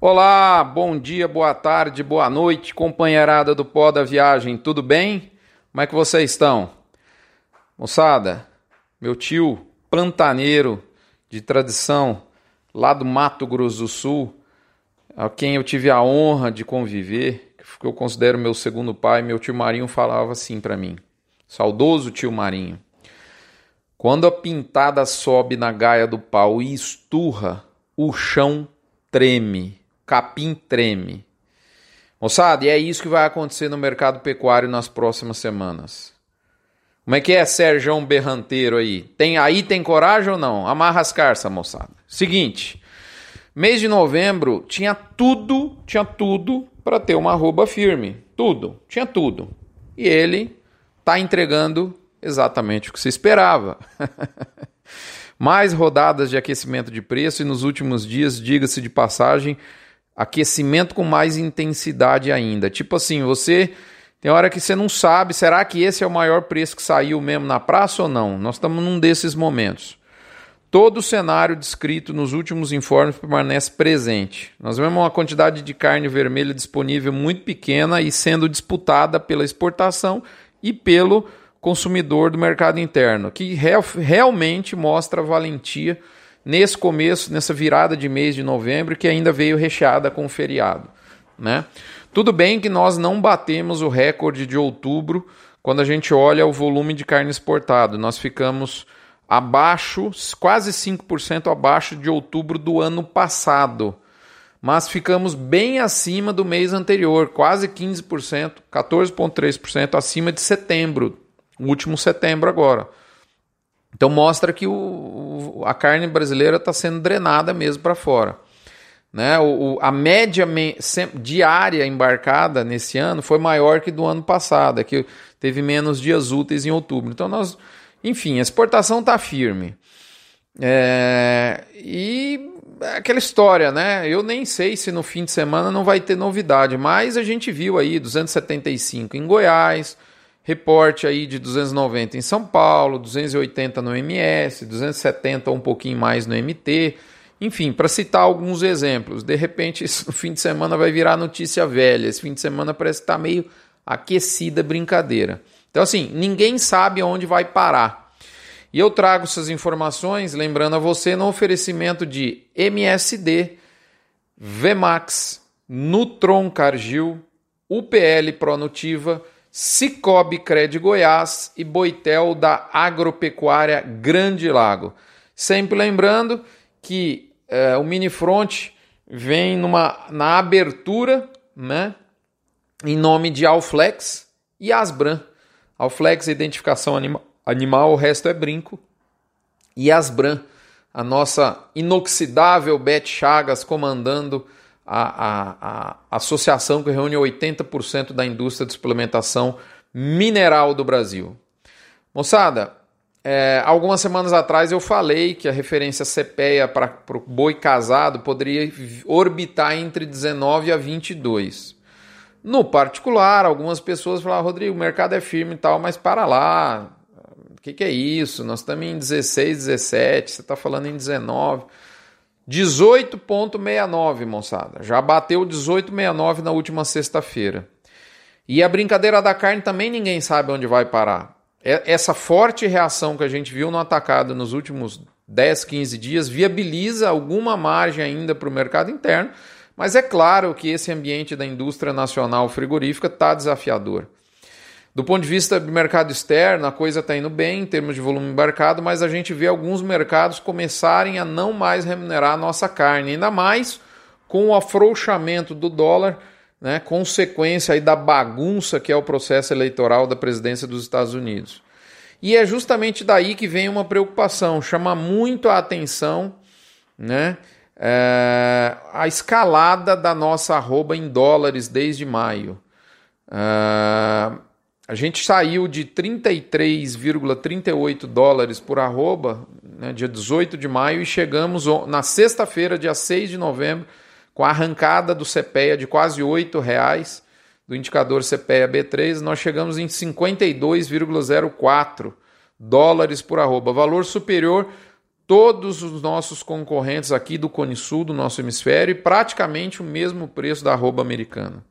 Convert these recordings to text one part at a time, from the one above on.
Olá, bom dia, boa tarde, boa noite, companheirada do pó da viagem, tudo bem? Como é que vocês estão? Moçada, meu tio plantaneiro de tradição lá do Mato Grosso do Sul, a quem eu tive a honra de conviver, que eu considero meu segundo pai, meu tio Marinho falava assim para mim. Saudoso tio Marinho. Quando a pintada sobe na gaia do pau e esturra, o chão treme capim treme. Moçada, e é isso que vai acontecer no mercado pecuário nas próximas semanas. Como é que é, Sérgio Berranteiro aí? Tem aí tem coragem ou não? Amarra as carças, moçada. Seguinte, mês de novembro tinha tudo, tinha tudo para ter uma arroba firme, tudo, tinha tudo. E ele tá entregando exatamente o que se esperava. Mais rodadas de aquecimento de preço e nos últimos dias, diga-se de passagem, aquecimento com mais intensidade ainda. Tipo assim, você tem hora que você não sabe, será que esse é o maior preço que saiu mesmo na praça ou não? Nós estamos num desses momentos. Todo o cenário descrito nos últimos informes permanece presente. Nós vemos uma quantidade de carne vermelha disponível muito pequena e sendo disputada pela exportação e pelo consumidor do mercado interno, que real, realmente mostra a valentia nesse começo, nessa virada de mês de novembro, que ainda veio recheada com o feriado. Né? Tudo bem que nós não batemos o recorde de outubro quando a gente olha o volume de carne exportada. Nós ficamos abaixo, quase 5% abaixo de outubro do ano passado. Mas ficamos bem acima do mês anterior, quase 15%, 14,3% acima de setembro, o último setembro agora. Então mostra que o, a carne brasileira está sendo drenada mesmo para fora. Né? O, o, a média diária embarcada nesse ano foi maior que do ano passado, é que teve menos dias úteis em outubro. Então nós, enfim, a exportação está firme. É, e é aquela história, né? Eu nem sei se no fim de semana não vai ter novidade, mas a gente viu aí 275 em Goiás, reporte aí de 290 em São Paulo, 280 no MS, 270 um pouquinho mais no MT. Enfim, para citar alguns exemplos, de repente no fim de semana vai virar notícia velha. Esse fim de semana parece que está meio aquecida brincadeira. Então, assim, ninguém sabe onde vai parar. E eu trago essas informações, lembrando a você, no oferecimento de MSD, Vmax, Nutron Cargill, UPL Pronutiva Cicobi Cred Goiás e Boitel da Agropecuária Grande Lago. Sempre lembrando que é, o Minifront vem numa, na abertura, né, em nome de Alflex e Asbran. Alflex é identificação anima, animal, o resto é brinco. E Asbran, a nossa inoxidável Beth Chagas comandando a, a, a associação que reúne 80% da indústria de suplementação mineral do Brasil. Moçada, é, algumas semanas atrás eu falei que a referência CPEA para o boi casado poderia orbitar entre 19 a 22. No particular, algumas pessoas falaram, Rodrigo, o mercado é firme e tal, mas para lá, o que, que é isso? Nós estamos em 16, 17, você está falando em 19. 18,69, moçada. Já bateu 18,69 na última sexta-feira. E a brincadeira da carne também ninguém sabe onde vai parar. Essa forte reação que a gente viu no atacado nos últimos 10, 15 dias viabiliza alguma margem ainda para o mercado interno, mas é claro que esse ambiente da indústria nacional frigorífica está desafiador. Do ponto de vista do mercado externo, a coisa está indo bem em termos de volume embarcado, mas a gente vê alguns mercados começarem a não mais remunerar a nossa carne, ainda mais com o afrouxamento do dólar, né, consequência aí da bagunça que é o processo eleitoral da presidência dos Estados Unidos. E é justamente daí que vem uma preocupação, chama muito a atenção né, é, a escalada da nossa arroba em dólares desde maio. Uh, a gente saiu de 33,38 dólares por arroba, né, dia 18 de maio, e chegamos na sexta-feira, dia 6 de novembro, com a arrancada do CPEA de quase R$ reais do indicador CPEA B3, nós chegamos em 52,04 dólares por arroba, valor superior todos os nossos concorrentes aqui do Cone Sul, do nosso hemisfério, e praticamente o mesmo preço da arroba americana.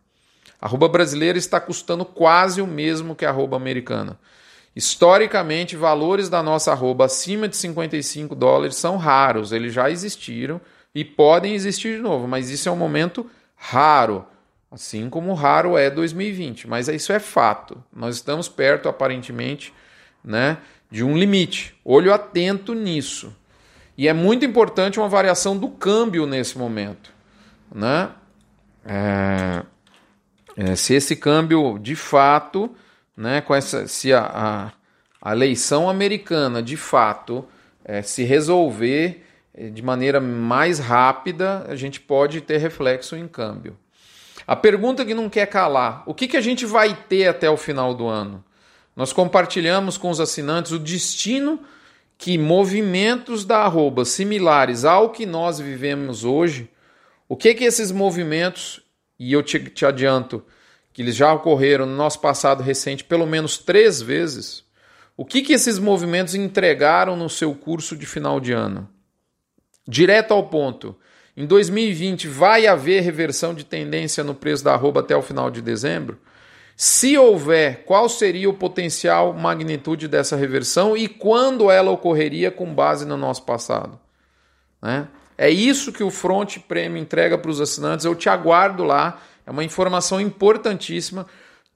Arroba brasileira está custando quase o mesmo que a arroba americana. Historicamente, valores da nossa arroba acima de 55 dólares são raros, eles já existiram e podem existir de novo, mas isso é um momento raro, assim como raro é 2020, mas isso é fato. Nós estamos perto, aparentemente, né, de um limite. Olho atento nisso. E é muito importante uma variação do câmbio nesse momento. Né? É, é, se esse câmbio de fato, né, com essa, se a, a, a eleição americana de fato é, se resolver é, de maneira mais rápida, a gente pode ter reflexo em câmbio. A pergunta que não quer calar: o que, que a gente vai ter até o final do ano? Nós compartilhamos com os assinantes o destino que movimentos da arroba similares ao que nós vivemos hoje, o que que esses movimentos, e eu te, te adianto que eles já ocorreram no nosso passado recente pelo menos três vezes, o que que esses movimentos entregaram no seu curso de final de ano? Direto ao ponto. Em 2020 vai haver reversão de tendência no preço da arroba até o final de dezembro? Se houver, qual seria o potencial magnitude dessa reversão e quando ela ocorreria com base no nosso passado? Né? É isso que o Front Prêmio entrega para os assinantes. Eu te aguardo lá. É uma informação importantíssima.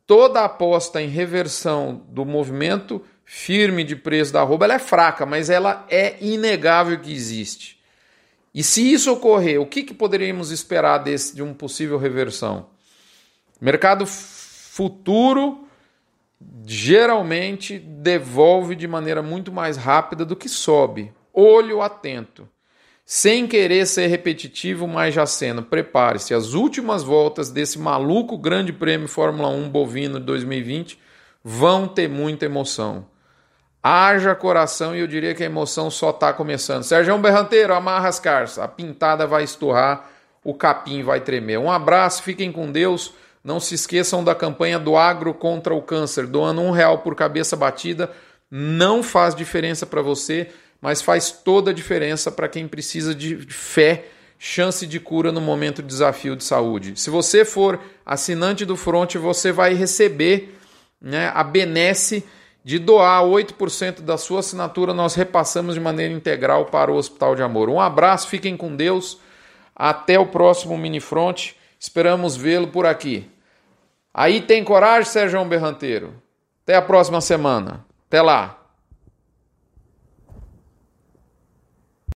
Toda aposta em reversão do movimento firme de preço da arroba é fraca, mas ela é inegável que existe. E se isso ocorrer, o que, que poderíamos esperar desse, de uma possível reversão? Mercado futuro geralmente devolve de maneira muito mais rápida do que sobe. Olho atento. Sem querer ser repetitivo, mas já sendo, prepare-se. As últimas voltas desse maluco Grande Prêmio Fórmula 1 bovino de 2020 vão ter muita emoção. Haja coração e eu diria que a emoção só está começando. Sérgio Berranteiro, amarra as carças. A pintada vai esturrar, o capim vai tremer. Um abraço, fiquem com Deus. Não se esqueçam da campanha do Agro contra o Câncer, doando um real por cabeça batida. Não faz diferença para você, mas faz toda a diferença para quem precisa de fé, chance de cura no momento de desafio de saúde. Se você for assinante do Front, você vai receber né, a benesse de doar 8% da sua assinatura, nós repassamos de maneira integral para o Hospital de Amor. Um abraço, fiquem com Deus. Até o próximo Mini Front. Esperamos vê-lo por aqui. Aí tem coragem, Sérgio Berranteiro. Até a próxima semana. Até lá.